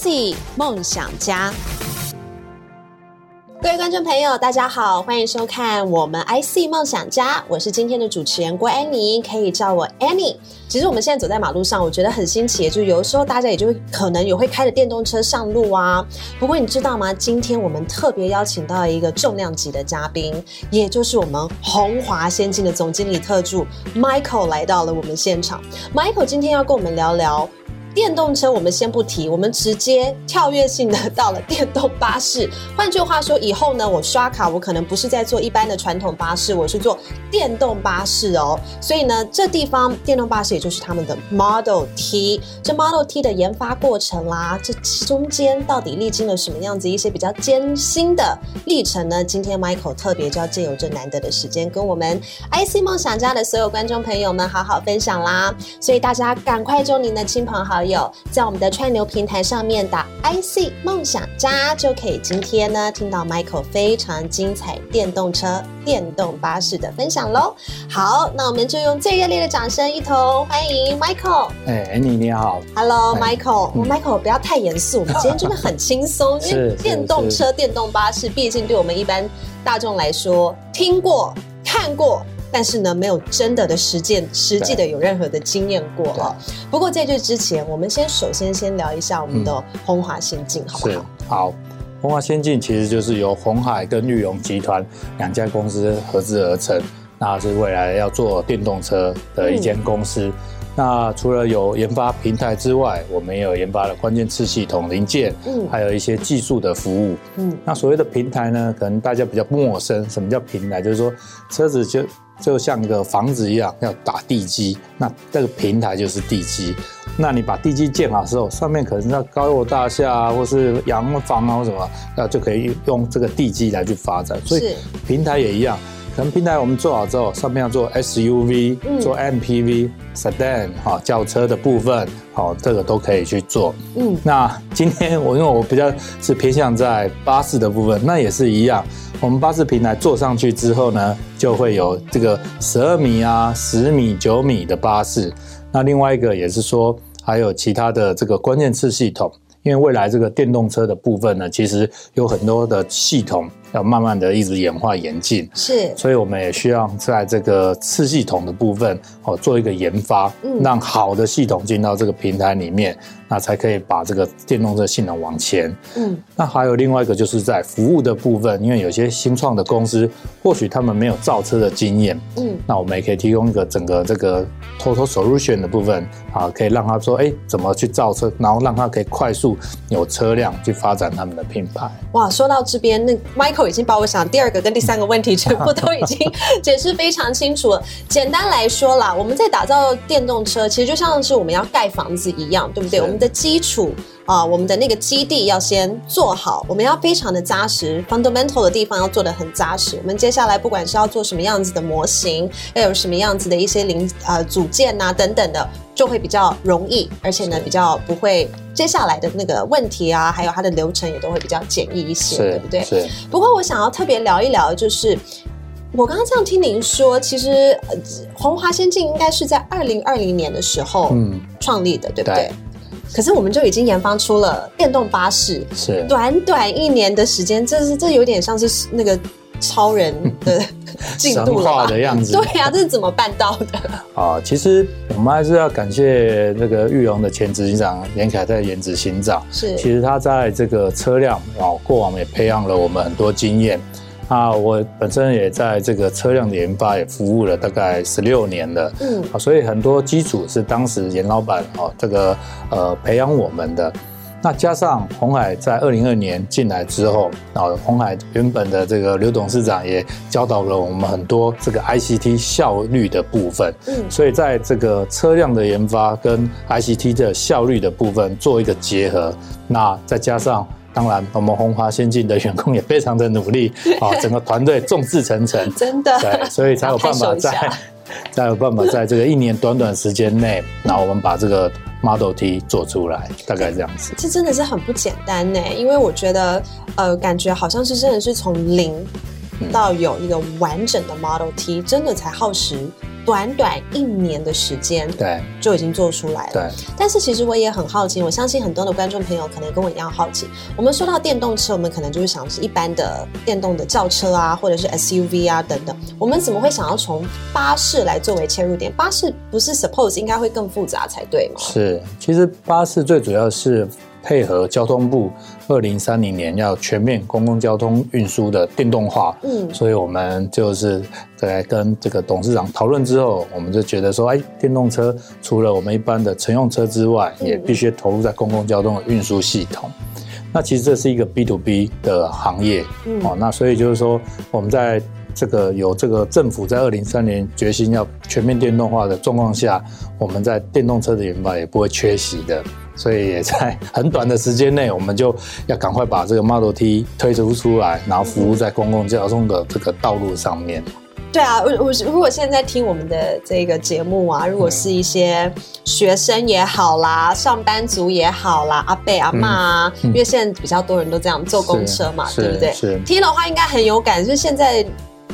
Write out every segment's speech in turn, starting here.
iC 梦想家。各位观众朋友，大家好，欢迎收看我们 iC 梦想家，我是今天的主持人郭安妮，可以叫我 Annie。其实我们现在走在马路上，我觉得很新奇，就有的时候大家也就可能也会开着电动车上路啊。不过你知道吗？今天我们特别邀请到一个重量级的嘉宾，也就是我们鸿华先进的总经理特助 Michael 来到了我们现场。Michael 今天要跟我们聊聊。电动车我们先不提，我们直接跳跃性的到了电动巴士。换句话说，以后呢，我刷卡我可能不是在坐一般的传统巴士，我是坐电动巴士哦。所以呢，这地方电动巴士也就是他们的 Model T。这 Model T 的研发过程啦，这中间到底历经了什么样子一些比较艰辛的历程呢？今天 Michael 特别就要借由这难得的时间，跟我们 iC 梦想家的所有观众朋友们好好分享啦。所以大家赶快叫您的亲朋好友。有在我们的串流平台上面打 iC 梦想家，就可以今天呢听到 Michael 非常精彩电动车、电动巴士的分享喽。好，那我们就用最热烈的掌声，一同欢迎 Michael。哎，安妮你好，Hello Michael。嗯、Michael 不要太严肃，我们今天真的很轻松，因为电动车、电动巴士，毕竟对我们一般大众来说，听过、看过。但是呢，没有真的的实践，实际的有任何的经验过哦。不过在这之前，我们先首先先聊一下我们的鸿华先进，好不好？好，鸿华先进其实就是由红海跟裕隆集团两家公司合资而成，那是未来要做电动车的一间公司。嗯那除了有研发平台之外，我们也有研发了关键次系统零件，嗯，还有一些技术的服务，嗯。那所谓的平台呢，可能大家比较陌生。什么叫平台？就是说车子就就像一个房子一样，要打地基，那这个平台就是地基。那你把地基建好之后，上面可能要高楼大厦啊，或是洋房啊，或什么，那就可以用这个地基来去发展。所以平台也一样。可能平台我们做好之后，上面要做 SUV、嗯、做 MPV、Sedan 哈轿车的部分，好，这个都可以去做。嗯，那今天我因为我比较是偏向在巴士的部分，那也是一样。我们巴士平台做上去之后呢，就会有这个十二米啊、十米、九米的巴士。那另外一个也是说，还有其他的这个关键词系统，因为未来这个电动车的部分呢，其实有很多的系统。要慢慢的一直演化演进，是，所以我们也需要在这个次系统的部分哦做一个研发，嗯，让好的系统进到这个平台里面，那才可以把这个电动车性能往前，嗯，那还有另外一个就是在服务的部分，因为有些新创的公司或许他们没有造车的经验，嗯，那我们也可以提供一个整个这个 total solution 的部分啊，可以让他说，哎，怎么去造车，然后让他可以快速有车辆去发展他们的品牌。哇，说到这边，那 Michael。已经把我想第二个跟第三个问题全部都已经解释非常清楚了。简单来说啦，我们在打造电动车，其实就像是我们要盖房子一样，对不对？我们的基础啊，我们的那个基地要先做好，我们要非常的扎实，fundamental 的地方要做的很扎实。我们接下来不管是要做什么样子的模型，要有什么样子的一些零呃组件呐、啊、等等的。就会比较容易，而且呢，比较不会接下来的那个问题啊，还有它的流程也都会比较简易一些，对不对？是。不过我想要特别聊一聊，就是我刚刚这样听您说，其实红华先进应该是在二零二零年的时候嗯创立的，嗯、对不对？对。可是我们就已经研发出了电动巴士，是短短一年的时间，这是这有点像是那个。超人的 进度化的样子，对呀、啊，这是怎么办到的？啊，其实我们还是要感谢那个玉龙的前执行长严凯泰严执行长。是，其实他在这个车辆啊，过往也培养了我们很多经验。啊，我本身也在这个车辆的研发也服务了大概十六年了。嗯，啊，所以很多基础是当时严老板哦这个呃培养我们的。那加上鸿海在二零二年进来之后，然后鸿海原本的这个刘董事长也教导了我们很多这个 ICT 效率的部分，嗯，所以在这个车辆的研发跟 ICT 的效率的部分做一个结合，那再加上当然我们红华先进的员工也非常的努力 啊，整个团队众志成城，真的，对，所以才有办法 在才有办法在这个一年短短时间内，那我们把这个。Model T 做出来，大概这样子。这真的是很不简单呢，因为我觉得，呃，感觉好像是真的是从零到有一个完整的 Model T，真的才耗时短短一年的时间，对，就已经做出来了。对，但是其实我也很好奇，我相信很多的观众朋友可能跟我一样好奇。我们说到电动车，我们可能就是想是一般的电动的轿车啊，或者是 SUV 啊等等。我们怎么会想要从巴士来作为切入点？巴士不是 suppose 应该会更复杂才对吗？是，其实巴士最主要是。配合交通部二零三零年要全面公共交通运输的电动化，嗯，所以我们就是在跟这个董事长讨论之后，我们就觉得说，哎，电动车除了我们一般的乘用车之外，也必须投入在公共交通的运输系统。那其实这是一个 B to B 的行业，哦，那所以就是说，我们在这个有这个政府在二零三零年决心要全面电动化的状况下，我们在电动车的研发也不会缺席的。所以也在很短的时间内，我们就要赶快把这个 Model T 推出出来，然后服务在公共交通的这个道路上面。对啊，我我如果现在听我们的这个节目啊，如果是一些学生也好啦，上班族也好啦，阿伯阿妈啊，因为现在比较多人都这样坐公车嘛，对不对？是听的话应该很有感，就是现在。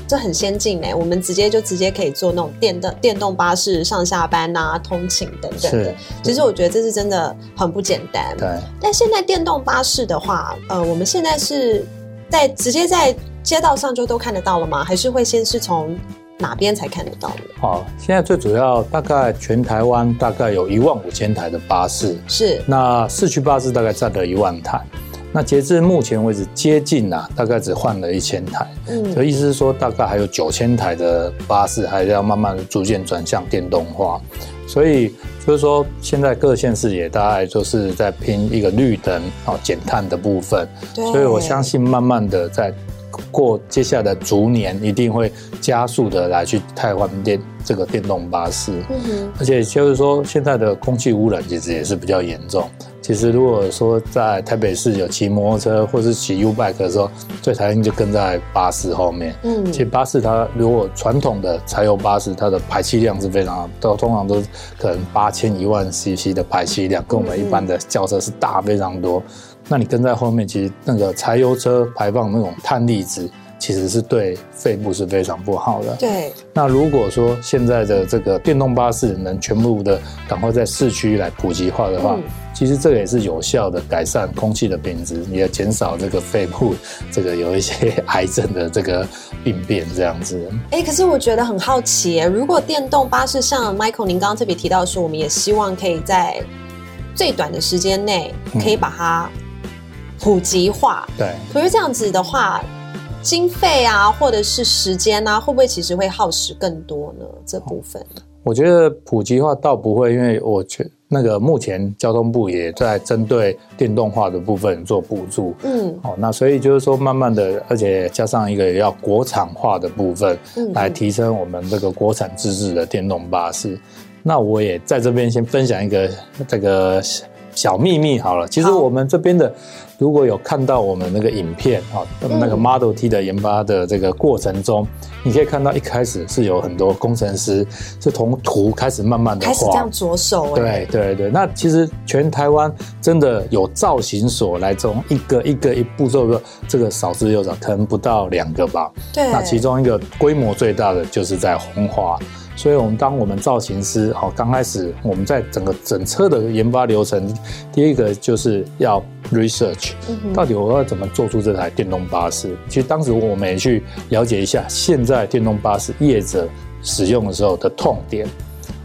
这很先进哎，我们直接就直接可以坐那种电的电动巴士上下班啊、通勤等等的。其实我觉得这是真的很不简单。对。但现在电动巴士的话，呃，我们现在是在直接在街道上就都看得到了吗？还是会先是从哪边才看得到呢？好，现在最主要大概全台湾大概有一万五千台的巴士，是。那市区巴士大概占了一万台。那截至目前为止，接近啊，大概只换了一千台，嗯，所以意思是说，大概还有九千台的巴士还是要慢慢逐渐转向电动化，所以就是说，现在各县市也大概就是在拼一个绿灯啊减碳的部分，对，所以我相信慢慢的在过接下来的逐年，一定会加速的来去汰换电这个电动巴士，嗯哼，而且就是说，现在的空气污染其实也是比较严重。其实，如果说在台北市有骑摩托车或是骑 U bike 的时候，最讨厌就跟在巴士后面。嗯，其实巴士它如果传统的柴油巴士，它的排气量是非常都通常都是可能八千一万 CC 的排气量，跟我们一般的轿车是大非常多。那你跟在后面，其实那个柴油车排放那种碳粒子，其实是对肺部是非常不好的。对。那如果说现在的这个电动巴士能全部的赶快在市区来普及化的话，嗯其实这个也是有效的改善空气的品质，也减少这个肺部这个有一些癌症的这个病变这样子。哎，可是我觉得很好奇，如果电动巴士像 Michael 您刚刚特别提到说，我们也希望可以在最短的时间内可以把它普及化。对。可是这样子的话，经费啊，或者是时间啊，会不会其实会耗时更多呢？这部分？我觉得普及化倒不会，因为我觉那个目前交通部也在针对电动化的部分做补助，嗯，哦，那所以就是说慢慢的，而且加上一个要国产化的部分，来提升我们这个国产自制的电动巴士。那我也在这边先分享一个这个小秘密好了，其实我们这边的。如果有看到我们那个影片啊，那个 Model T 的研发的这个过程中，嗯、你可以看到一开始是有很多工程师是从图开始慢慢的画，开始这样着手。对对对，那其实全台湾真的有造型所来从一个一个一步骤的这个少之又少，可能不到两个吧。对，那其中一个规模最大的就是在红华。所以，我们当我们造型师好刚开始，我们在整个整车的研发流程，第一个就是要 research，到底我要怎么做出这台电动巴士？其实当时我们也去了解一下，现在电动巴士业者使用的时候的痛点。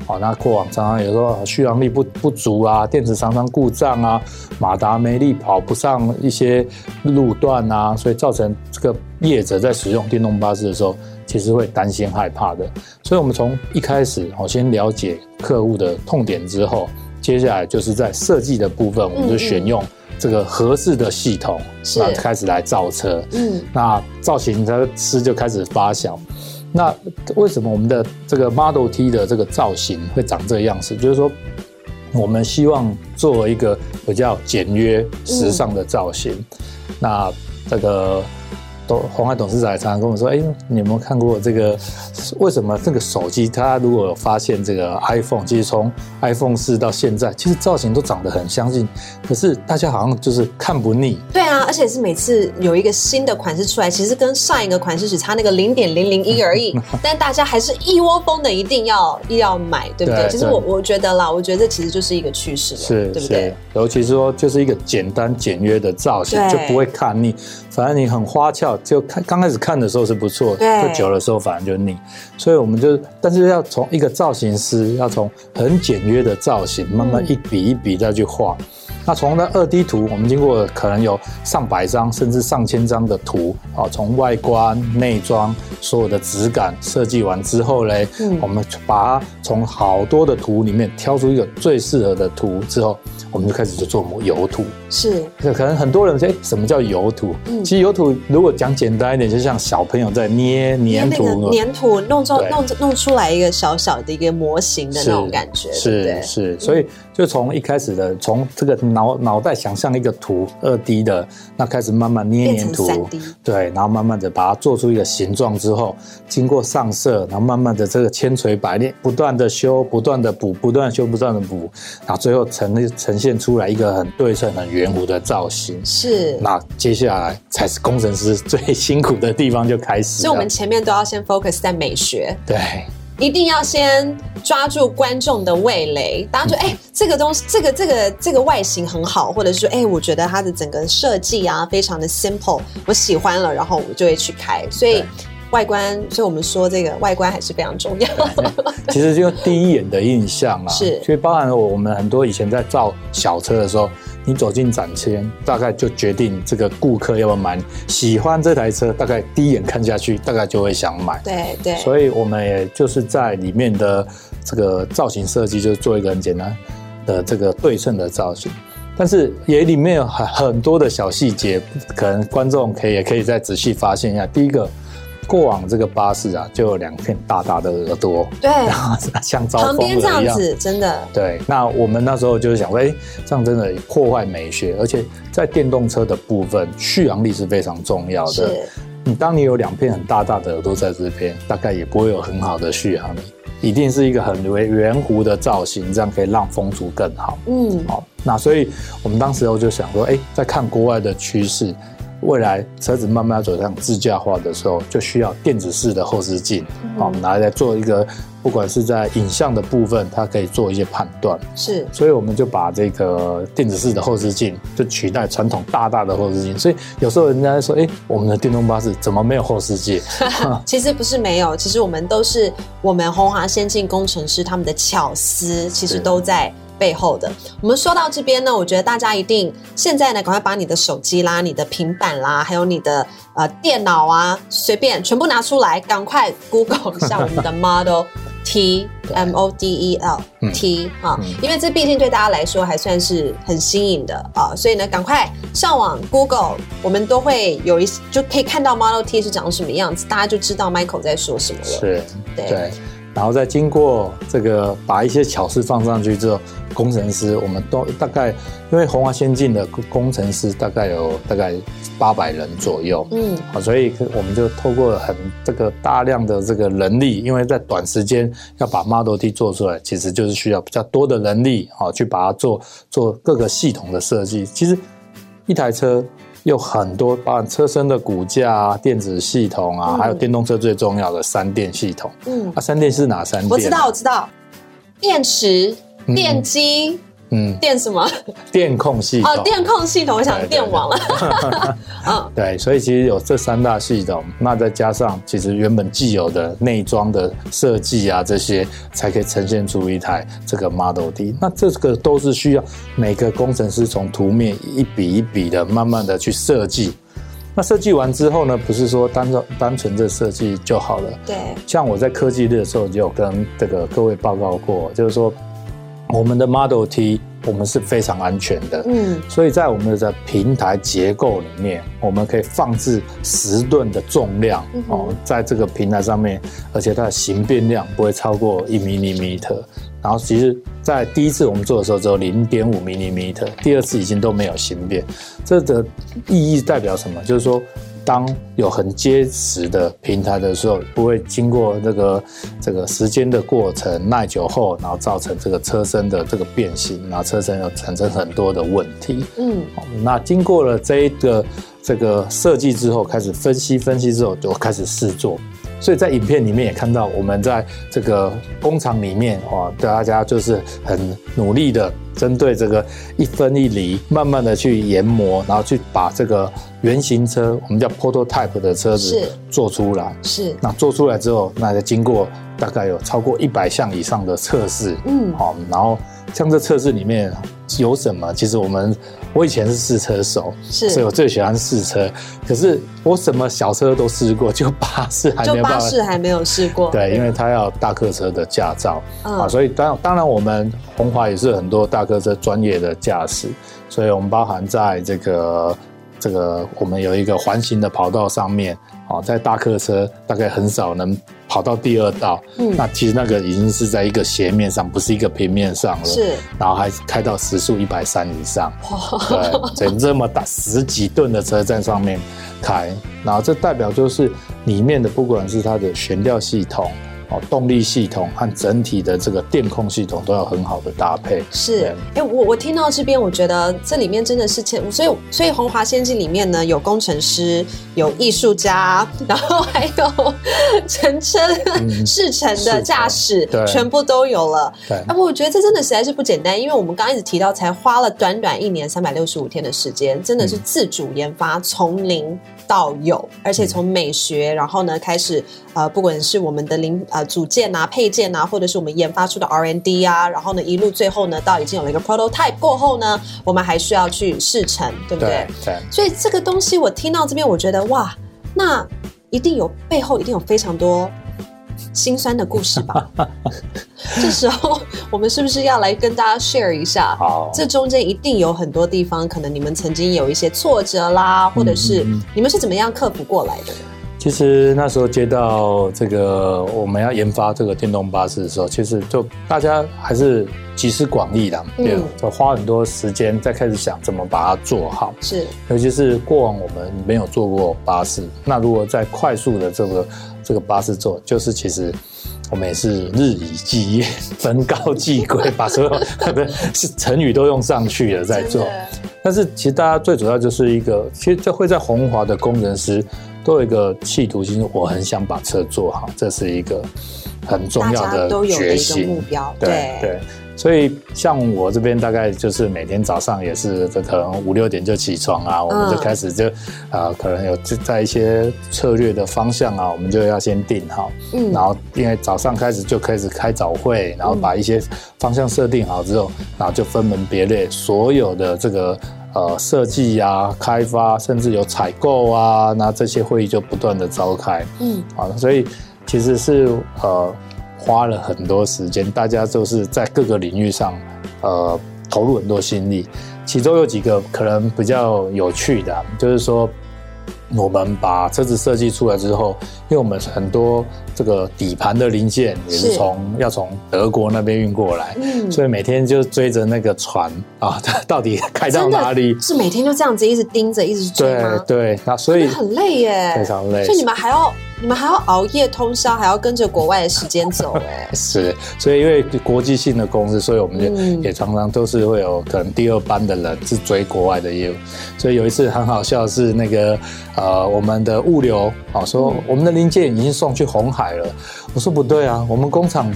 好，那过往常常有时候续航力不不足啊，电池常常故障啊，马达没力，跑不上一些路段啊，所以造成这个业者在使用电动巴士的时候。其实会担心害怕的，所以我们从一开始，我先了解客户的痛点之后，接下来就是在设计的部分，我们就选用这个合适的系统，那、嗯、开始来造车。嗯，那造型师就开始发想，那为什么我们的这个 Model T 的这个造型会长这个样子？就是说，我们希望做一个比较简约、时尚的造型。嗯、那这个。鸿海董事长也常常跟我说：“哎，你有没有看过这个为什么这个手机，它如果有发现这个 iPhone，其实从 iPhone 四到现在，其实造型都长得很相近，可是大家好像就是看不腻。对啊，而且是每次有一个新的款式出来，其实跟上一个款式只差那个零点零零一而已，但大家还是一窝蜂的一定要一定要买，对不对？对，其实我我觉得啦，我觉得这其实就是一个趋势了，是对不对？尤其是说，就是一个简单简约的造型，就不会看腻。反正你很花俏，就看刚开始看的时候是不错，对，就久的时候反而就腻。所以我们就，但是要从一个造型师，要从很简约的造型，慢慢一笔一笔再去画。嗯那从那二 D 图，我们经过可能有上百张甚至上千张的图啊，从外观、内装所有的质感设计完之后嘞，嗯，我们把它从好多的图里面挑出一个最适合的图之后，我们就开始就做油图。是，可能很多人说，哎，什么叫油图？嗯，其实油图如果讲简单一点，就像小朋友在捏黏土，黏土弄出弄弄出来一个小小的一个模型的那种感觉，是是，是，所以就从一开始的从这个。脑脑袋想象一个图，二 D 的，那开始慢慢捏黏土，对，然后慢慢的把它做出一个形状之后，经过上色，然后慢慢的这个千锤百炼，不断的修，不断的补，不断修，不断的补，然后最后呈呈现出来一个很对称、很圆弧的造型。是，那接下来才是工程师最辛苦的地方就开始。所以我们前面都要先 focus 在美学。对。一定要先抓住观众的味蕾，大家说，哎、欸，这个东西，这个这个这个外形很好，或者是说，哎、欸，我觉得它的整个设计啊，非常的 simple，我喜欢了，然后我就会去开。所以外观，所以我们说这个外观还是非常重要。其实就第一眼的印象啊，是，所以包含了我们很多以前在造小车的时候。你走进展间，大概就决定这个顾客要不要买。喜欢这台车，大概第一眼看下去，大概就会想买。对对。所以我们也就是在里面的这个造型设计，就是做一个很简单的这个对称的造型。但是也里面有很很多的小细节，可能观众可以也可以再仔细发现一下。第一个。过往这个巴士啊，就有两片大大的耳朵，对，然后像招风耳一样，这样子，真的。对，那我们那时候就是想说，哎，这样真的破坏美学，而且在电动车的部分，续航力是非常重要的。你当你有两片很大大的耳朵在这边，大概也不会有很好的续航力，一定是一个很圆圆弧的造型，这样可以让风阻更好。嗯，好，那所以我们当时候就想说，哎，在看国外的趋势。未来车子慢慢要走向自驾化的时候，就需要电子式的后视镜，好，我们拿来做一个，不管是在影像的部分，它可以做一些判断。是，所以我们就把这个电子式的后视镜就取代传统大大的后视镜。所以有时候人家说，哎，我们的电动巴士怎么没有后视镜？其实不是没有，其实我们都是我们鸿华先进工程师他们的巧思，其实都在。背后的，我们说到这边呢，我觉得大家一定现在呢，赶快把你的手机啦、你的平板啦，还有你的呃电脑啊，随便全部拿出来，赶快 Google 一下我们的 Model T M O D E L T 啊，因为这毕竟对大家来说还算是很新颖的啊，所以呢，赶快上网 Google，我们都会有一就可以看到 Model T 是长什么样子，大家就知道 Michael 在说什么了。是，对。对然后再经过这个把一些巧思放上去之后，工程师我们都大概，因为红华先进的工程师大概有大概八百人左右，嗯，好，所以我们就透过很这个大量的这个人力，因为在短时间要把 Model T 做出来，其实就是需要比较多的人力啊，去把它做做各个系统的设计。其实一台车。有很多，包含车身的骨架啊、电子系统啊，嗯、还有电动车最重要的三电系统。嗯，啊，三电是哪三电？我知道，我知道，电池、电机。嗯嗯，电什么？电控系统哦，电控系统，我想电网了。嗯，对，所以其实有这三大系统，那再加上其实原本既有的内装的设计啊，这些才可以呈现出一台这个 Model D。那这个都是需要每个工程师从图面一笔一笔的慢慢的去设计。那设计完之后呢，不是说单纯单纯这设计就好了。对，像我在科技日的时候就有跟这个各位报告过，就是说。我们的 Model T，我们是非常安全的，嗯，所以在我们的平台结构里面，我们可以放置十吨的重量哦，在这个平台上面，而且它的形变量不会超过一 millimeter。然后其实，在第一次我们做的时候只有零点五 millimeter，第二次已经都没有形变。这的意义代表什么？就是说。当有很结实的平台的时候，不会经过这个这个时间的过程耐久后，然后造成这个车身的这个变形，然后车身又产生很多的问题。嗯，那经过了这一个这个设计之后，开始分析分析之后，就开始试做。所以在影片里面也看到，我们在这个工厂里面，哇，大家就是很努力的针对这个一分一厘，慢慢的去研磨，然后去把这个原型车，我们叫 prototype 的车子做出来。是。那做出来之后，那就经过大概有超过一百项以上的测试。嗯。好，然后像这测试里面有什么？其实我们。我以前是试车手，是，所以我最喜欢试车。可是我什么小车都试过，就巴士还没有。就巴士还没有试过。对，因为他要大客车的驾照、嗯、啊，所以当当然我们红华也是很多大客车专业的驾驶，所以我们包含在这个这个我们有一个环形的跑道上面。哦，在大客车大概很少能跑到第二道，嗯，那其实那个已经是在一个斜面上，不是一个平面上了，是，然后还开到时速一百三以上，对，整这么大十几吨的车在上面开，然后这代表就是里面的不管是它的悬吊系统。哦，动力系统和整体的这个电控系统都要很好的搭配。是，哎、欸，我我听到这边，我觉得这里面真的是千，所以所以红华先进里面呢，有工程师，有艺术家，然后还有乘车试乘的驾驶，对，全部都有了。对，啊，我觉得这真的实在是不简单，因为我们刚刚一直提到，才花了短短一年三百六十五天的时间，真的是自主研发，从零到有，而且从美学，然后呢开始，呃，不管是我们的零呃。组件啊、配件啊，或者是我们研发出的 R&D 啊，然后呢，一路最后呢，到已经有了一个 prototype 过后呢，我们还需要去试乘，对不对？对。所以这个东西我听到这边，我觉得哇，那一定有背后一定有非常多心酸的故事吧？这时候我们是不是要来跟大家 share 一下？好，这中间一定有很多地方，可能你们曾经有一些挫折啦，或者是你们是怎么样克服过来的？其实那时候接到这个我们要研发这个电动巴士的时候，其实就大家还是集思广益的，对，就花很多时间在开始想怎么把它做好。是，尤其是过往我们没有做过巴士，那如果在快速的这个这个巴士做，就是其实我们也是日以继夜、焚膏继晷，把所有不是是成语都用上去了在做。但是其实大家最主要就是一个，其实这会在鸿华的工程师。都有一个企图心，我很想把车做好，这是一个很重要的决心目标。对对，对，所以像我这边大概就是每天早上也是，这可能五六点就起床啊，我们就开始就啊、嗯呃，可能有在一些策略的方向啊，我们就要先定好。嗯，然后因为早上开始就开始开早会，然后把一些方向设定好之后，然后就分门别类，所有的这个。呃，设计呀、开发，甚至有采购啊，那这些会议就不断的召开。嗯，好，所以其实是呃花了很多时间，大家就是在各个领域上呃投入很多心力。其中有几个可能比较有趣的，就是说。我们把车子设计出来之后，因为我们很多这个底盘的零件也是从要从德国那边运过来，嗯，所以每天就追着那个船啊，它 到底开到哪里？是每天就这样子一直盯着，一直追吗？对对，那所以很累耶，非常累。所以你们还要。你们还要熬夜通宵，还要跟着国外的时间走，哎，是，所以因为国际性的公司，所以我们就也常常都是会有可能第二班的人是追国外的业务，所以有一次很好笑是那个呃我们的物流啊说我们的零件已经送去红海了，我说不对啊，我们工厂。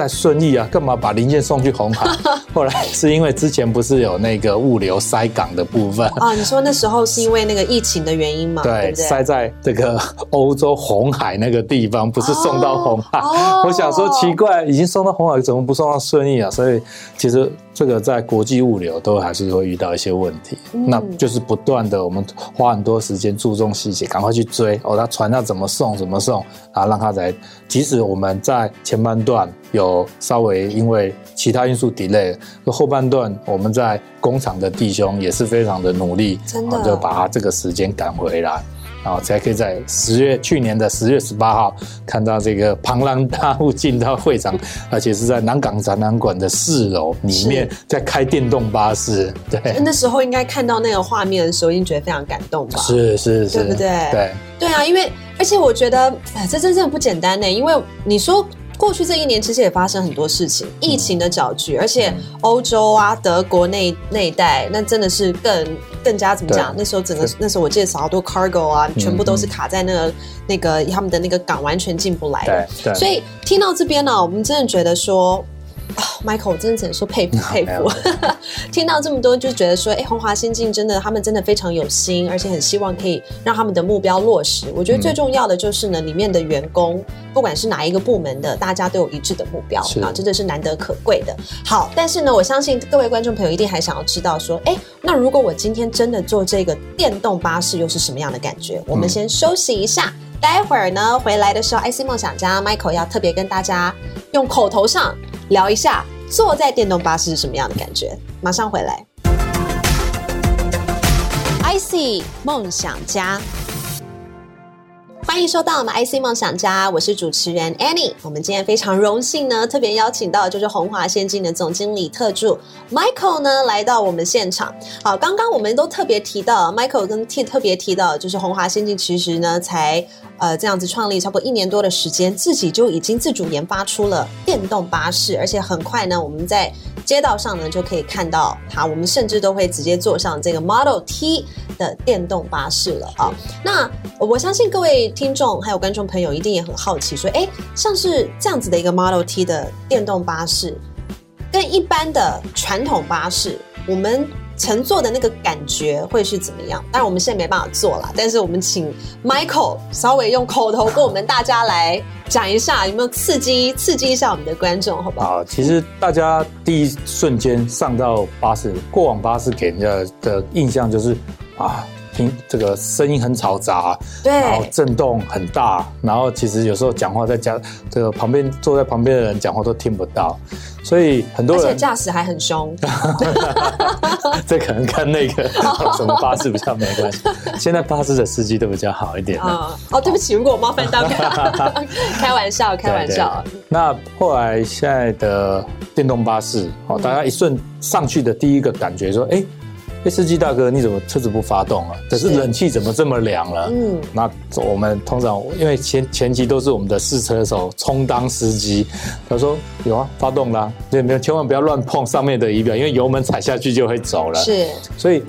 在顺义啊，干嘛把零件送去红海？后来是因为之前不是有那个物流塞港的部分啊？你说那时候是因为那个疫情的原因吗？对，对对塞在这个欧洲红海那个地方，不是送到红海。哦、我想说奇怪，已经送到红海，怎么不送到顺义啊？所以其实这个在国际物流都还是会遇到一些问题，嗯、那就是不断的我们花很多时间注重细节，赶快去追哦，他船要怎么送怎么送，然后让他在即使我们在前半段有。有稍微因为其他因素 delay，后半段我们在工厂的弟兄也是非常的努力，真的就把他这个时间赶回来。然后才可以在十月去年的十月十八号看到这个庞然大物进到会场，而且是在南港展览馆的四楼里面在开电动巴士。对，那时候应该看到那个画面的时候，已经觉得非常感动吧？是是是，对不对？对对啊，因为而且我觉得，哎，这真正不简单呢，因为你说。过去这一年其实也发生很多事情，疫情的搅局，而且欧洲啊、德国那那一带，那真的是更更加怎么讲？那时候整个那时候我记得好多 cargo 啊，全部都是卡在那个那个他们的那个港，完全进不来的。所以听到这边呢，我们真的觉得说。啊、oh，Michael，我真的只能说佩服 佩服。听到这么多，就觉得说，哎，红华先进真的，他们真的非常有心，而且很希望可以让他们的目标落实。我觉得最重要的就是呢，里面的员工，不管是哪一个部门的，大家都有一致的目标啊，真的是难得可贵的。好，但是呢，我相信各位观众朋友一定还想要知道说，哎，那如果我今天真的坐这个电动巴士，又是什么样的感觉？我们先休息一下，待会儿呢，回来的时候，IC 梦想家 Michael 要特别跟大家用口头上。聊一下坐在电动巴士是什么样的感觉？马上回来。IC 梦想家。欢迎收到我们 IC 梦想家，我是主持人 Annie。我们今天非常荣幸呢，特别邀请到就是鸿华先进的总经理特助 Michael 呢来到我们现场。好，刚刚我们都特别提到 Michael 跟 T 特别提到，就是鸿华先进其实呢才呃这样子创立差不多一年多的时间，自己就已经自主研发出了电动巴士，而且很快呢我们在街道上呢就可以看到它，我们甚至都会直接坐上这个 Model T 的电动巴士了啊。那我相信各位。听众还有观众朋友一定也很好奇，说：哎，像是这样子的一个 Model T 的电动巴士，跟一般的传统巴士，我们乘坐的那个感觉会是怎么样？当然我们现在没办法做了，但是我们请 Michael 稍微用口头跟我们大家来讲一下，有没有刺激刺激一下我们的观众，好不好？好，其实大家第一瞬间上到巴士，过往巴士给人家的印象就是啊。听这个声音很嘈杂，对，然后震动很大，然后其实有时候讲话在家这个旁边坐在旁边的人讲话都听不到，所以很多人而且驾驶还很凶，这可能跟那个什么巴士比较没关系。现在巴士的司机都比较好一点啊。哦，对不起，如果我冒犯到，开玩笑，开玩笑。对对对。那后来现在的电动巴士，哦，大家一瞬上去的第一个感觉说，哎。哎，司机大哥，你怎么车子不发动啊？可是冷气怎么这么凉了？嗯，那我们通常因为前前期都是我们的试车手充当司机，他说有啊，发动啦，对，没有，千万不要乱碰上面的仪表，因为油门踩下去就会走了。是，所以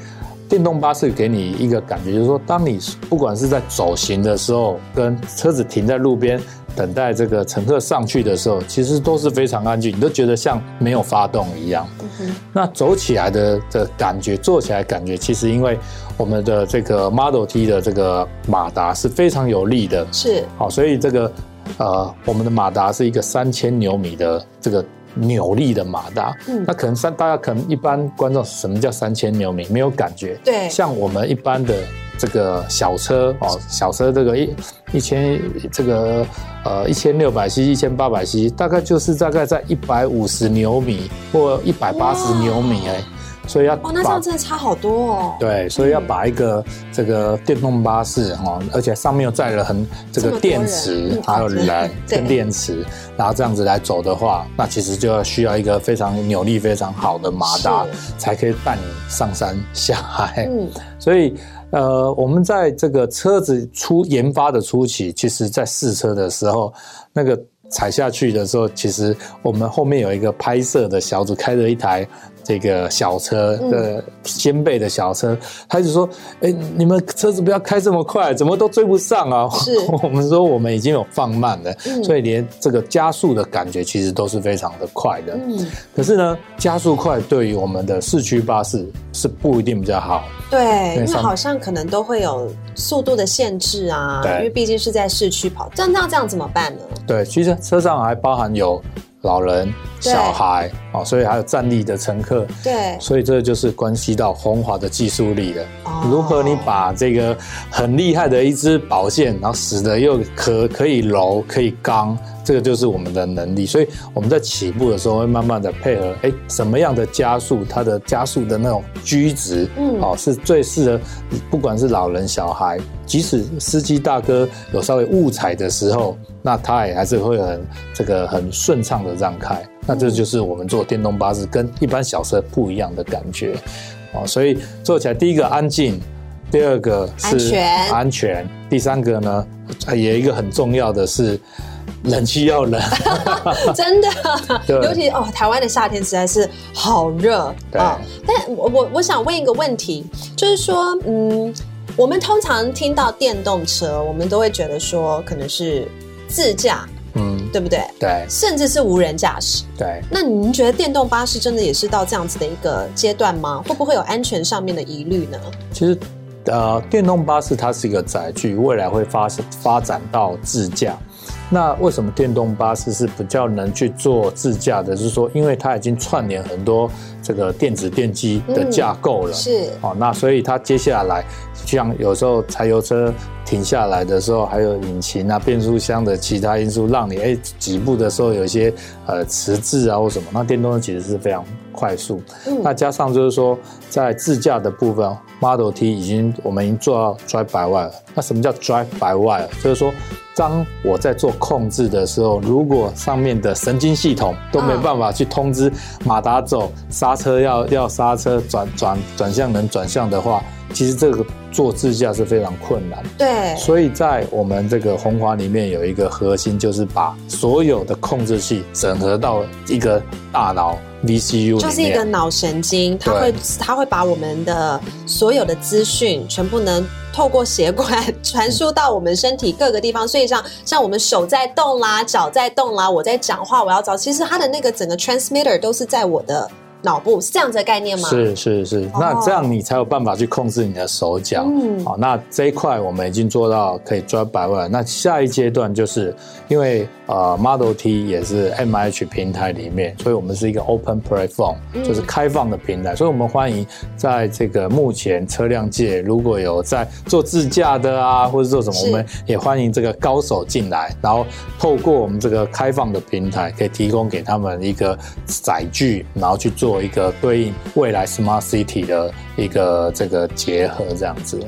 电动巴士给你一个感觉，就是说，当你不管是在走行的时候，跟车子停在路边。等待这个乘客上去的时候，其实都是非常安静，你都觉得像没有发动一样。嗯、那走起来的的感觉，坐起来感觉，其实因为我们的这个 Model T 的这个马达是非常有力的，是好，所以这个呃，我们的马达是一个三千牛米的这个扭力的马达。嗯，那可能三大家可能一般观众什么叫三千牛米没有感觉？对，像我们一般的。这个小车哦，小车这个一一千这个呃一千六百 cc 一千八百 cc，大概就是大概在一百五十牛米或一百八十牛米哎。所以要哦，那这样真的差好多哦。对，所以要把一个这个电动巴士哦，而且上面又载了很这个电池，还有人 跟电池，然后这样子来走的话，那其实就要需要一个非常扭力非常好的马达，才可以带你上山下海。嗯，所以呃，我们在这个车子初研发的初期，其实在试车的时候，那个踩下去的时候，其实我们后面有一个拍摄的小组开着一台。这个小车的先辈的小车，他就说：“哎，你们车子不要开这么快，怎么都追不上啊？”是，我们说我们已经有放慢了，所以连这个加速的感觉其实都是非常的快的。嗯，可是呢，加速快对于我们的市区巴士是不一定比较好。对，因为好像可能都会有速度的限制啊，因为毕竟是在市区跑。这样这样这样怎么办呢？对，其实车上还包含有老人、小孩。哦，所以还有站立的乘客，对，所以这就是关系到红华的技术力了。哦、如何你把这个很厉害的一支宝剑，然后使得又可可以柔可以刚，这个就是我们的能力。所以我们在起步的时候会慢慢的配合，哎，什么样的加速，它的加速的那种居值，嗯，哦，是最适合，不管是老人小孩，即使司机大哥有稍微误踩的时候，那他也还是会很这个很顺畅的让开。那这就是我们坐电动巴士跟一般小车不一样的感觉，哦，所以坐起来第一个安静，第二个是安全，安全，第三个呢，也有一个很重要的是冷气要冷，真的，尤其哦，台湾的夏天实在是好热，啊、哦。但我我我想问一个问题，就是说，嗯，我们通常听到电动车，我们都会觉得说可能是自驾。嗯，对不对？对，甚至是无人驾驶。对，那您觉得电动巴士真的也是到这样子的一个阶段吗？会不会有安全上面的疑虑呢？其实，呃，电动巴士它是一个载具，未来会发发展到自驾。那为什么电动巴士是比较能去做自驾的？就是说，因为它已经串联很多这个电子电机的架构了。嗯、是哦，那所以它接下来像有时候柴油车。停下来的时候，还有引擎啊、变速箱的其他因素，让你哎起步的时候有一些呃迟滞啊或什么。那电动车其实是非常快速。嗯、那加上就是说，在自驾的部分，Model T 已经我们已经做到 Drive by Wire。那什么叫 Drive by Wire？就是说，当我在做控制的时候，如果上面的神经系统都没办法去通知马达走，刹车要要刹车，转转转向能转向的话。其实这个做自驾是非常困难，对，所以在我们这个鸿华里面有一个核心，就是把所有的控制器整合到一个大脑 VCU 里面，就是一个脑神经，它会它会把我们的所有的资讯全部能透过血管 传输到我们身体各个地方，所以像像我们手在动啦，脚在动啦，我在讲话，我要找，其实它的那个整个 transmitter 都是在我的。脑部是这样子的概念吗？是是是，那这样你才有办法去控制你的手脚。嗯，好，那这一块我们已经做到可以 drive by wire。那下一阶段就是因为呃 Model T 也是 MIH 平台里面，所以我们是一个 open platform，就是开放的平台。所以我们欢迎在这个目前车辆界如果有在做自驾的啊，或者做什么，我们也欢迎这个高手进来，然后透过我们这个开放的平台，可以提供给他们一个载具，然后去做。做一个对应未来 Smart City 的一个这个结合，这样子。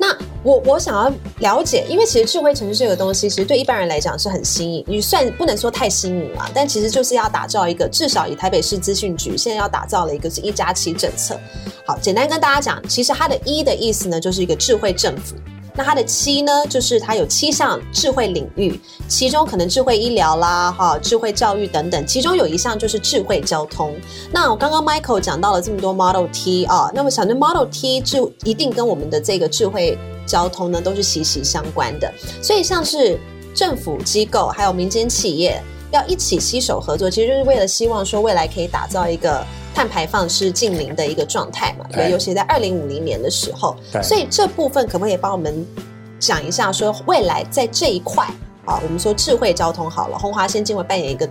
那我我想要了解，因为其实智慧城市这个东西，其实对一般人来讲是很新颖，你算不能说太新颖了，但其实就是要打造一个，至少以台北市资讯局现在要打造了一个是一加七政策。好，简单跟大家讲，其实它的一的意思呢，就是一个智慧政府。那它的七呢，就是它有七项智慧领域，其中可能智慧医疗啦，哈，智慧教育等等，其中有一项就是智慧交通。那我刚刚 Michael 讲到了这么多 Model T 啊，那么想着 Model T 就一定跟我们的这个智慧交通呢都是息息相关的。所以像是政府机构还有民间企业要一起携手合作，其实就是为了希望说未来可以打造一个。碳排放是近零的一个状态嘛？对，尤其在二零五零年的时候。对，所以这部分可不可以帮我们讲一下，说未来在这一块啊，我们说智慧交通好了，红华先进会扮演一个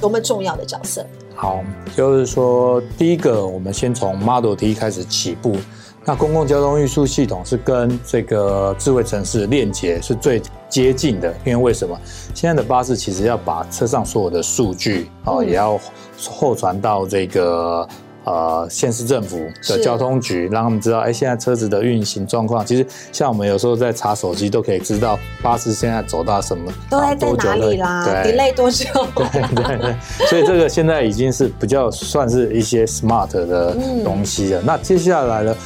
多么重要的角色？好，就是说第一个，我们先从 Model T 开始起步。那公共交通运输系统是跟这个智慧城市链接是最接近的，因为为什么？现在的巴士其实要把车上所有的数据啊，也要后传到这个呃县市政府的交通局，让他们知道，哎，现在车子的运行状况。其实像我们有时候在查手机，都可以知道巴士现在走到什么，都在在哪里啦，对，delay 多久？对对对，所以这个现在已经是比较算是一些 smart 的东西了。那接下来呢？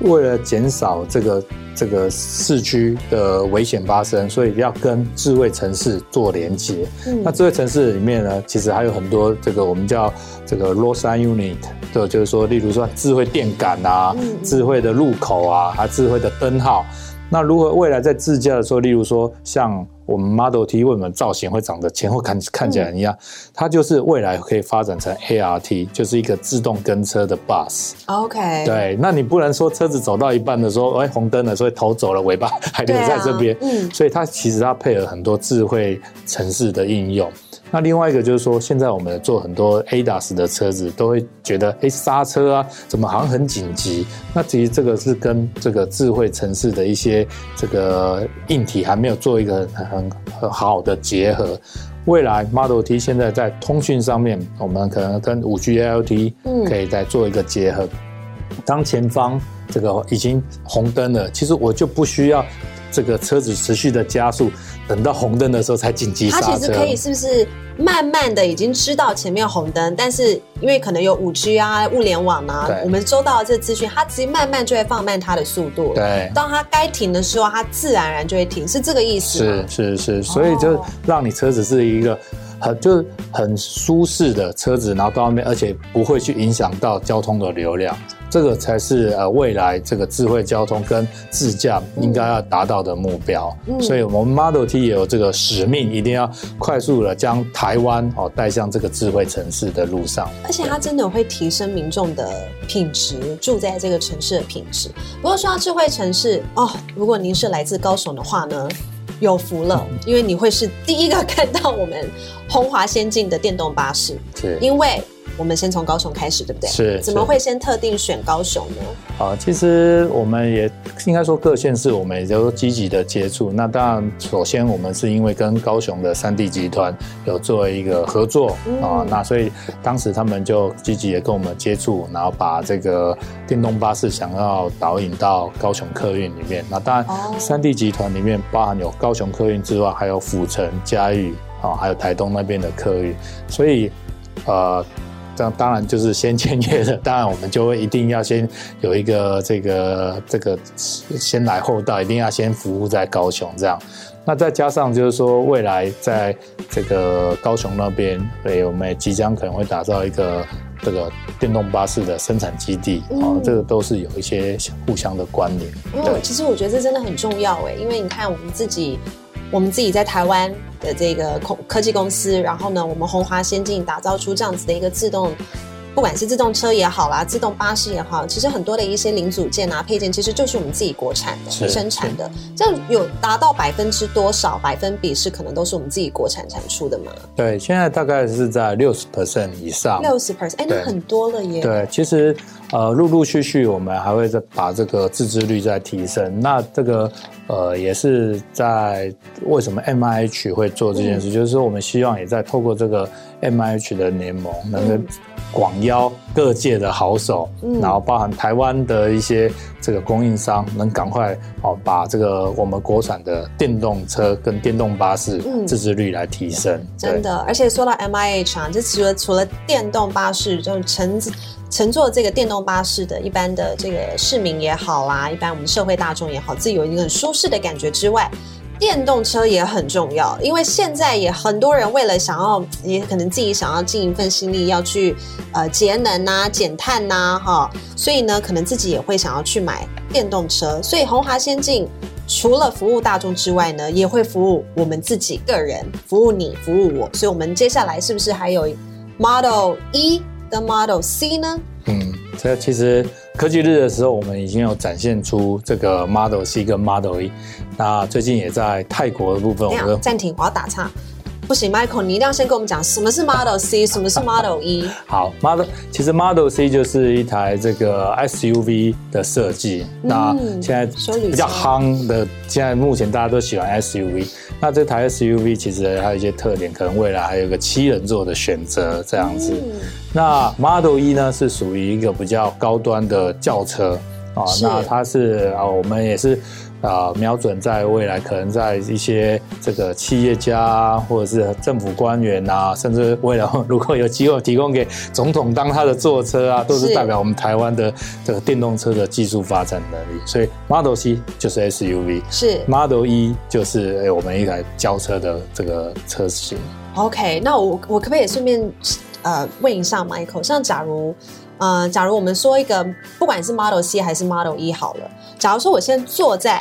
为了减少这个这个市区的危险发生，所以要跟智慧城市做连接。嗯、那智慧城市里面呢，其实还有很多这个我们叫这个 roadside unit，对，就是说，例如说智慧电杆啊，嗯、智慧的路口啊，还智慧的灯号。那如果未来在自驾的时候，例如说像我们 Model T 为什么造型会长得前后看看起来一样？嗯、它就是未来可以发展成 ART，就是一个自动跟车的 bus。OK。对，那你不能说车子走到一半的时候，哎，红灯了，所以头走了，尾巴还留在这边。啊、嗯。所以它其实它配合很多智慧城市的应用。那另外一个就是说，现在我们做很多 ADAS 的车子，都会觉得，哎，刹车啊，怎么好像很紧急？那其实这个是跟这个智慧城市的一些这个硬体还没有做一个很很很好的结合。未来 Model T 现在在通讯上面，我们可能跟五 G LTE 可以再做一个结合。当前方这个已经红灯了，其实我就不需要这个车子持续的加速，等到红灯的时候才紧急刹车。它其实可以是不是慢慢的已经知道前面红灯，但是因为可能有五 G 啊、物联网啊，我们收到的这资讯，它其实慢慢就会放慢它的速度。对，当它该停的时候，它自然而然就会停，是这个意思？是是是，所以就让你车子是一个。很就是很舒适的车子，然后到外面，而且不会去影响到交通的流量，这个才是呃未来这个智慧交通跟自驾应该要达到的目标。嗯、所以我们 Model T 也有这个使命，一定要快速的将台湾哦带向这个智慧城市的路上。而且它真的会提升民众的品质，住在这个城市的品质。不过说到智慧城市哦，如果您是来自高雄的话呢？有福了，因为你会是第一个看到我们鸿华先进的电动巴士。是，因为我们先从高雄开始，对不对？是。怎么会先特定选高雄呢？啊，其实我们也应该说各县市我们也都积极的接触。那当然，首先我们是因为跟高雄的三地集团有做一个合作啊，那所以当时他们就积极的跟我们接触，然后把这个电动巴士想要导引到高雄客运里面。那当然，三地集团里面包含有高雄客运之外，还有府城、嘉义啊，还有台东那边的客运，所以呃。这当然就是先签约的，当然我们就会一定要先有一个这个这个先来后到，一定要先服务在高雄这样。那再加上就是说，未来在这个高雄那边，对，我们也即将可能会打造一个这个电动巴士的生产基地，啊、嗯，这个都是有一些互相的关联。对、嗯，其实我觉得这真的很重要哎，因为你看我们自己。我们自己在台湾的这个科科技公司，然后呢，我们鸿华先进打造出这样子的一个自动。不管是自动车也好啦，自动巴士也好，其实很多的一些零组件啊、配件，其实就是我们自己国产的生产的。这样有达到百分之多少百分比是可能都是我们自己国产产出的吗？对，现在大概是在六十 percent 以上。六十 percent，哎，那很多了耶。对，其实呃，陆陆续续我们还会再把这个自制率再提升。那这个呃，也是在为什么 MIH 会做这件事，嗯、就是说我们希望也在透过这个 MIH 的联盟能够、嗯。广邀各界的好手，嗯，然后包含台湾的一些这个供应商，能赶快哦把这个我们国产的电动车跟电动巴士自制率来提升。嗯、真的，而且说到 MIH 啊，就除了除了电动巴士，就乘乘坐这个电动巴士的一般的这个市民也好啦，一般我们社会大众也好，自己有一个很舒适的感觉之外。电动车也很重要，因为现在也很多人为了想要，也可能自己想要尽一份心力，要去呃节能呐、减碳呐，哈，所以呢，可能自己也会想要去买电动车。所以鸿华先进除了服务大众之外呢，也会服务我们自己个人，服务你，服务我。所以，我们接下来是不是还有 Model E 跟 Model C 呢？嗯，这其实。科技日的时候，我们已经有展现出这个 Model C 跟 Model E。那最近也在泰国的部分，我们暂停，我要打岔。不行，Michael，你一定要先跟我们讲什么是 Model C，什么是 Model E。好，Model 其实 Model C 就是一台这个 SUV 的设计。嗯、那现在比较夯的，现在目前大家都喜欢 SUV。那这台 SUV 其实还有一些特点，可能未来还有一个七人座的选择这样子。嗯、那 Model E 呢，是属于一个比较高端的轿车啊。那它是啊，我们也是。啊，瞄准在未来，可能在一些这个企业家啊，或者是政府官员啊，甚至未来如果有机会提供给总统当他的坐车啊，都是代表我们台湾的这个电动车的技术发展能力。所以 Model C 就是 SUV，是 Model E 就是哎我们一台轿车的这个车型。OK，那我我可不可以也顺便呃问一下 Michael，像假如。呃，假如我们说一个，不管是 Model C 还是 Model E 好了，假如说我现在坐在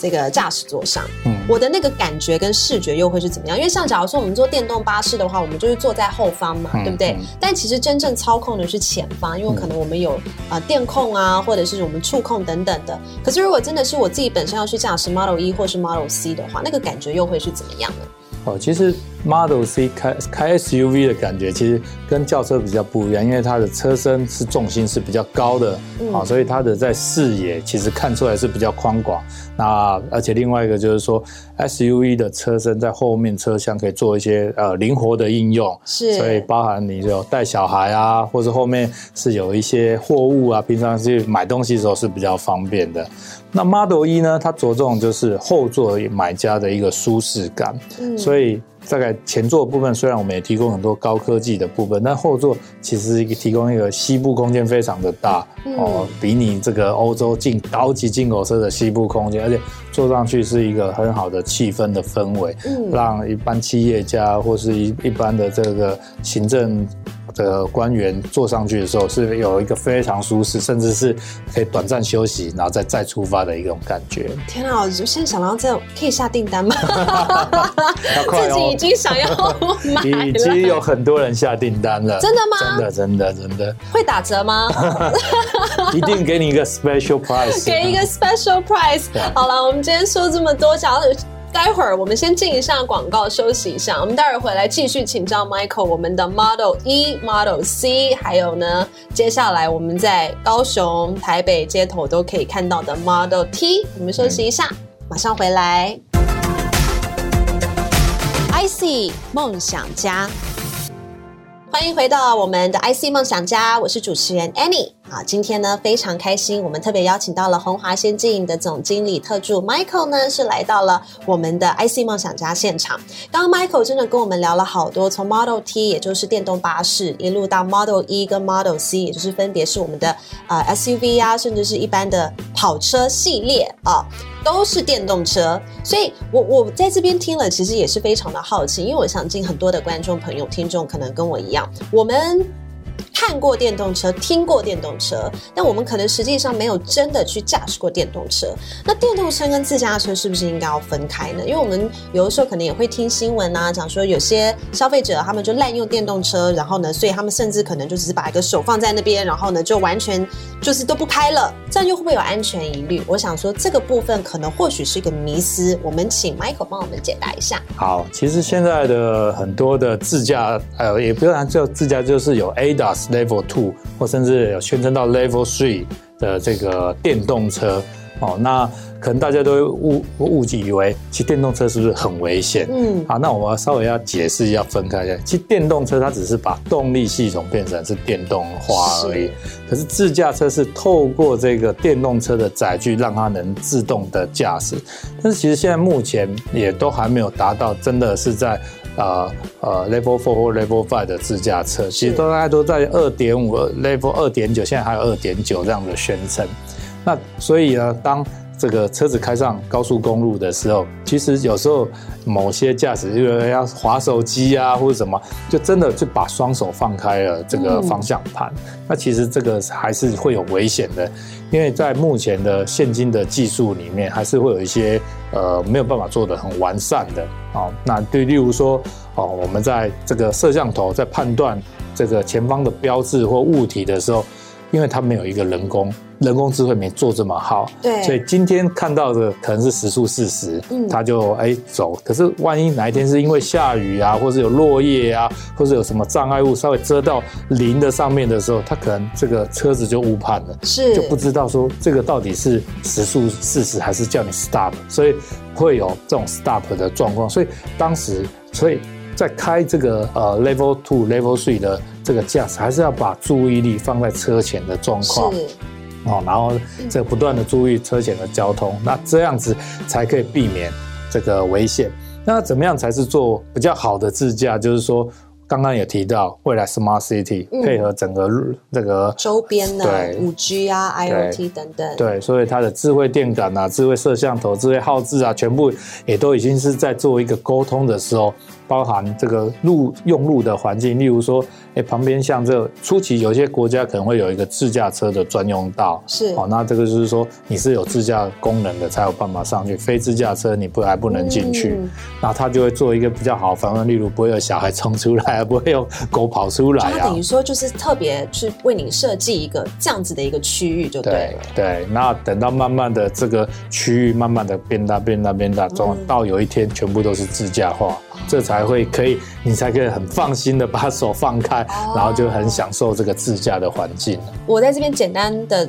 这个驾驶座上，嗯，我的那个感觉跟视觉又会是怎么样？因为像假如说我们坐电动巴士的话，我们就是坐在后方嘛，嗯、对不对？嗯、但其实真正操控的是前方，因为可能我们有啊、呃、电控啊，或者是我们触控等等的。可是如果真的是我自己本身要去驾驶 Model E 或是 Model C 的话，那个感觉又会是怎么样呢？哦，其实 Model C 开开 SUV 的感觉，其实跟轿车比较不一样，因为它的车身是重心是比较高的，嗯、啊，所以它的在视野其实看出来是比较宽广。那而且另外一个就是说，SUV 的车身在后面车厢可以做一些呃灵活的应用，是，所以包含你有带小孩啊，或者后面是有一些货物啊，平常去买东西的时候是比较方便的。那 Model E 呢，它着重就是后座买家的一个舒适感，嗯，所以。大概前座部分虽然我们也提供很多高科技的部分，但后座其实提供一个西部空间非常的大、嗯、哦，比你这个欧洲进高级进口车的西部空间，而且坐上去是一个很好的气氛的氛围，嗯，让一般企业家或是一一般的这个行政。的官员坐上去的时候是有一个非常舒适，甚至是可以短暂休息，然后再再出发的一种感觉。天啊！我现在想到这，可以下订单吗？哦、自己已经想要买了，已经有很多人下订单了。真的吗？真的真的真的。会打折吗？一定给你一个 special price，给一个 special price。好了，我们今天说这么多，想要。待会儿我们先进一下广告，休息一下。我们待会儿回来继续请教 Michael，我们的 Model E、Model C，还有呢，接下来我们在高雄、台北街头都可以看到的 Model T。我们休息一下，马上回来。IC 梦想家。欢迎回到我们的 IC 梦想家，我是主持人 Annie。啊，今天呢非常开心，我们特别邀请到了鸿华先进的总经理特助 Michael 呢，是来到了我们的 IC 梦想家现场。刚刚 Michael 真的跟我们聊了好多，从 Model T 也就是电动巴士，一路到 Model E 跟 Model C，也就是分别是我们的呃 SUV 啊，甚至是一般的跑车系列啊。都是电动车，所以我我在这边听了，其实也是非常的好奇，因为我想，进很多的观众朋友、听众可能跟我一样，我们。看过电动车，听过电动车，但我们可能实际上没有真的去驾驶过电动车。那电动车跟自驾车是不是应该要分开呢？因为我们有的时候可能也会听新闻啊，讲说有些消费者他们就滥用电动车，然后呢，所以他们甚至可能就只是把一个手放在那边，然后呢就完全就是都不开了，这样又会不会有安全疑虑？我想说这个部分可能或许是一个迷思，我们请 Michael 帮我们解答一下。好，其实现在的很多的自驾，呃，也不然就自驾就是有 Level Two 或甚至有宣称到 Level Three 的这个电动车哦，那可能大家都误误解以为，其实电动车是不是很危险？嗯，好，那我们稍微要解释一下，分开一下。其实电动车它只是把动力系统变成是电动化而已，是可是自驾车是透过这个电动车的载具，让它能自动的驾驶。但是其实现在目前也都还没有达到，真的是在。呃呃，Level Four 或 Level Five 的自驾车，其实都大概都在二点五 Level 二点九，现在还有二点九这样的宣称。那所以呢，当这个车子开上高速公路的时候，其实有时候某些驾驶因为要滑手机啊或者什么，就真的就把双手放开了这个方向盘。嗯、那其实这个还是会有危险的，因为在目前的现今的技术里面，还是会有一些呃没有办法做的很完善的啊、那对，例如说哦，我们在这个摄像头在判断这个前方的标志或物体的时候，因为它没有一个人工。人工智慧没做这么好，对，所以今天看到的可能是时速四十，嗯，他就哎走。可是万一哪一天是因为下雨啊，或者有落叶啊，或者有什么障碍物稍微遮到零的上面的时候，他可能这个车子就误判了，是。就不知道说这个到底是时速四十还是叫你 stop，所以会有这种 stop 的状况。所以当时，所以在开这个呃 level two、level three 的这个驾驶，还是要把注意力放在车前的状况。哦，然后这个不断的注意车险的交通，那这样子才可以避免这个危险。那怎么样才是做比较好的自驾？就是说，刚刚也提到未来 Smart City 配合整个这个周边的对五 G 啊、IoT 等等，对，所以它的智慧电感啊、智慧摄像头、智慧号志啊，全部也都已经是在做一个沟通的时候，包含这个路用路的环境，例如说哎，旁边像这初期有些国家可能会有一个自驾车的专用道，是哦，那这个就是说你是有自驾功能的才有办法上去，非自驾车你不还不能进去，嗯、那他就会做一个比较好的防范，例如不会有小孩冲出来，不会有狗跑出来啊。他等于说就是特别去为你设计一个这样子的一个区域就对了。对对，那等到慢慢的这个区域慢慢的变大变大变大，终到有一天全部都是自驾化。这才会可以，你才可以很放心的把手放开，哦、然后就很享受这个自驾的环境。我在这边简单的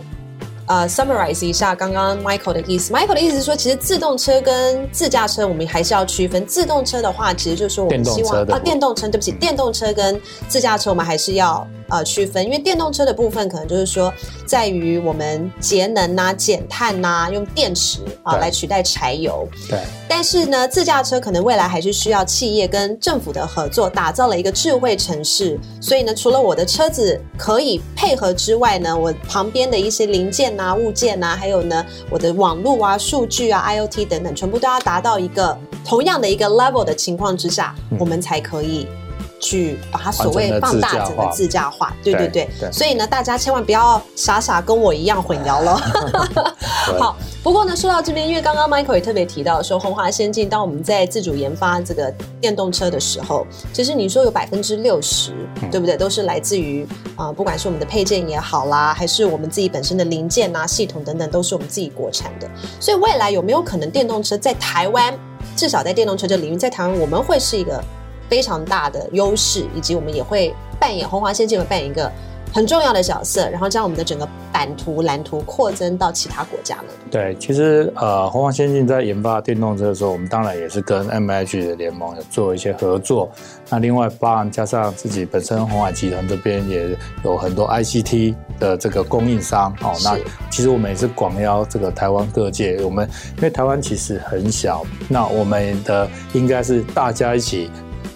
呃 summarize 一下刚刚 Michael 的意思。Michael 的意思是说，其实自动车跟自驾车我们还是要区分。自动车的话，其实就是说我们希望啊，电动车，对不起，电动车跟自驾车我们还是要。呃，区分，因为电动车的部分可能就是说，在于我们节能呐、减碳呐，用电池啊来取代柴油。对。但是呢，自驾车可能未来还是需要企业跟政府的合作，打造了一个智慧城市。所以呢，除了我的车子可以配合之外呢，我旁边的一些零件呐、物件呐，还有呢，我的网络啊、数据啊、IoT 等等，全部都要达到一个同样的一个 level 的情况之下，嗯、我们才可以。去把它所谓放大整个自驾化，对对对，对，所以呢，大家千万不要傻傻跟我一样混淆了。好，不过呢，说到这边，因为刚刚 Michael 也特别提到说，红华先进当我们在自主研发这个电动车的时候，其实你说有百分之六十，对不对？都是来自于啊、呃，不管是我们的配件也好啦，还是我们自己本身的零件啊、系统等等，都是我们自己国产的。所以未来有没有可能电动车在台湾，至少在电动车这领域，在台湾我们会是一个？非常大的优势，以及我们也会扮演红华先进会扮演一个很重要的角色，然后将我们的整个版图蓝图扩增到其他国家呢？对，其实呃，红华先进在研发电动车的时候，我们当然也是跟 MH 的联盟有做一些合作。那另外，包含加上自己本身红海集团这边也有很多 ICT 的这个供应商哦。那其实我们也是广邀这个台湾各界，我们因为台湾其实很小，那我们的应该是大家一起。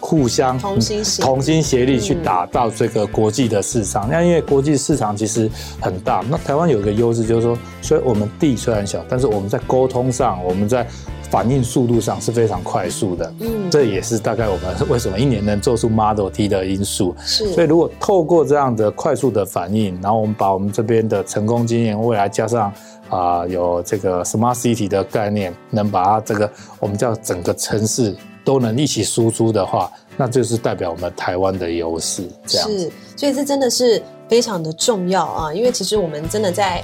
互相同心同心协力去打造这个国际的市场。那因为国际市场其实很大，那台湾有一个优势就是说，所以我们地虽然小，但是我们在沟通上，我们在反应速度上是非常快速的。嗯，这也是大概我们为什么一年能做出 Model T 的因素。是，所以如果透过这样的快速的反应，然后我们把我们这边的成功经验，未来加上啊、呃、有这个 Smart City 的概念，能把它这个我们叫整个城市。都能一起输出的话，那就是代表我们台湾的优势。这样子，所以这真的是非常的重要啊！因为其实我们真的在。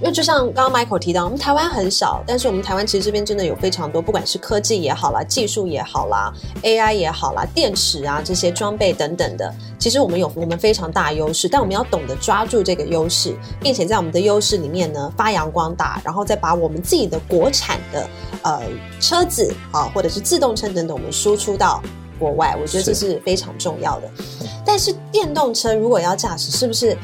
因为就像刚刚 Michael 提到，我们台湾很少，但是我们台湾其实这边真的有非常多，不管是科技也好啦，技术也好啦，AI 也好啦，电池啊这些装备等等的，其实我们有我们非常大优势，但我们要懂得抓住这个优势，并且在我们的优势里面呢发扬光大，然后再把我们自己的国产的呃车子啊，或者是自动车等等，我们输出到国外，我觉得这是非常重要的。是但是电动车如果要驾驶，是不是？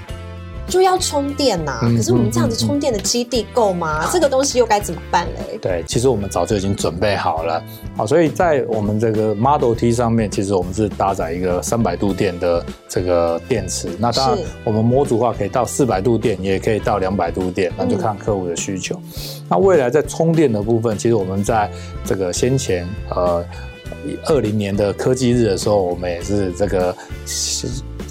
就要充电呐、啊，可是我们这样子充电的基地够吗？嗯、这个东西又该怎么办嘞？对，其实我们早就已经准备好了，好，所以在我们这个 Model T 上面，其实我们是搭载一个三百度电的这个电池。那当然，我们模组化可以到四百度电，也可以到两百度电，那就看客户的需求。嗯、那未来在充电的部分，其实我们在这个先前呃二零年的科技日的时候，我们也是这个。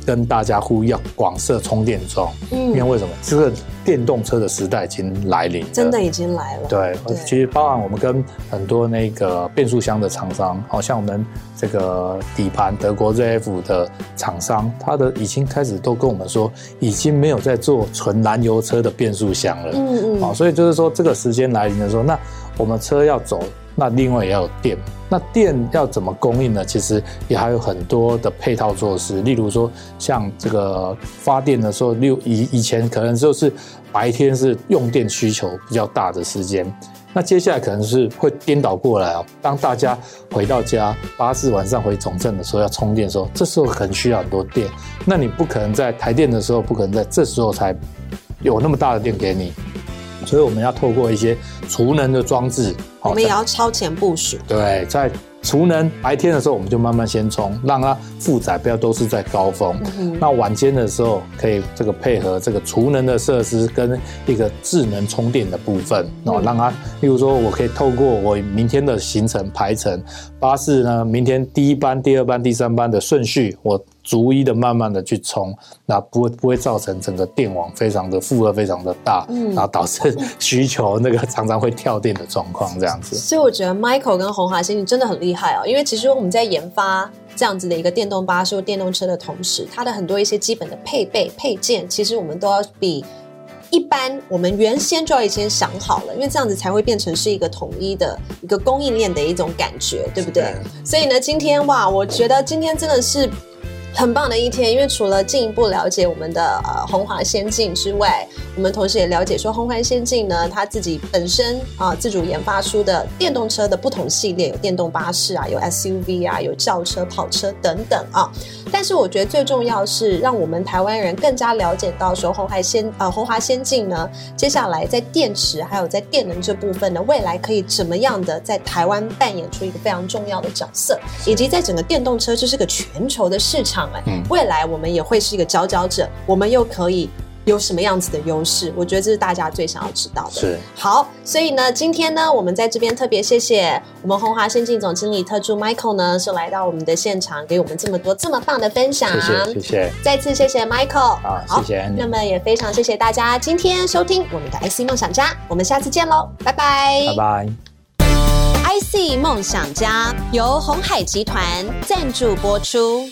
跟大家呼吁要广设充电桩，嗯，因为为什么这个电动车的时代已经来临，真的已经来了。对，对其实包含我们跟很多那个变速箱的厂商，好像我们这个底盘德国 ZF 的厂商，他的已经开始都跟我们说，已经没有在做纯燃油车的变速箱了。嗯嗯，好，所以就是说这个时间来临的时候，那我们车要走。那另外也要有电，那电要怎么供应呢？其实也还有很多的配套措施，例如说像这个发电的时候，六以以前可能就是白天是用电需求比较大的时间，那接下来可能是会颠倒过来哦。当大家回到家，巴士晚上回总站的时候要充电的时候，这时候可能需要很多电，那你不可能在台电的时候，不可能在这时候才有那么大的电给你。所以我们要透过一些储能的装置，我们也要超前部署。对，在储能白天的时候，我们就慢慢先充，让它负载不要都是在高峰。嗯、那晚间的时候，可以这个配合这个储能的设施跟一个智能充电的部分，然后让它，例如说我可以透过我明天的行程排程，巴士呢，明天第一班、第二班、第三班的顺序，我。逐一的慢慢的去冲，那不会不会造成整个电网非常的负荷非常的大，嗯，然后导致需求那个常常会跳电的状况这样子。所以我觉得 Michael 跟红华先进真的很厉害哦，因为其实我们在研发这样子的一个电动巴士或电动车的同时，它的很多一些基本的配备配件，其实我们都要比。一般我们原先就要已经想好了，因为这样子才会变成是一个统一的一个供应链的一种感觉，对不对？所以呢，今天哇，我觉得今天真的是。很棒的一天，因为除了进一步了解我们的呃鸿华先进之外，我们同时也了解说鸿华先进呢，它自己本身啊自主研发出的电动车的不同系列，有电动巴士啊，有 SUV 啊，有轿车、跑车等等啊。但是我觉得最重要是让我们台湾人更加了解到说鸿华先呃鸿华先进呢，接下来在电池还有在电能这部分呢，未来可以怎么样的在台湾扮演出一个非常重要的角色，以及在整个电动车这是个全球的市场。嗯，未来我们也会是一个佼佼者，我们又可以有什么样子的优势？我觉得这是大家最想要知道的。是。好，所以呢，今天呢，我们在这边特别谢谢我们红华先进总经理特助 Michael 呢，是来到我们的现场，给我们这么多这么棒的分享。谢谢，谢谢。再次谢谢 Michael。好，好谢谢。那么也非常谢谢大家今天收听我们的 IC 梦想家，我们下次见喽，拜拜。拜拜。IC 梦想家由红海集团赞助播出。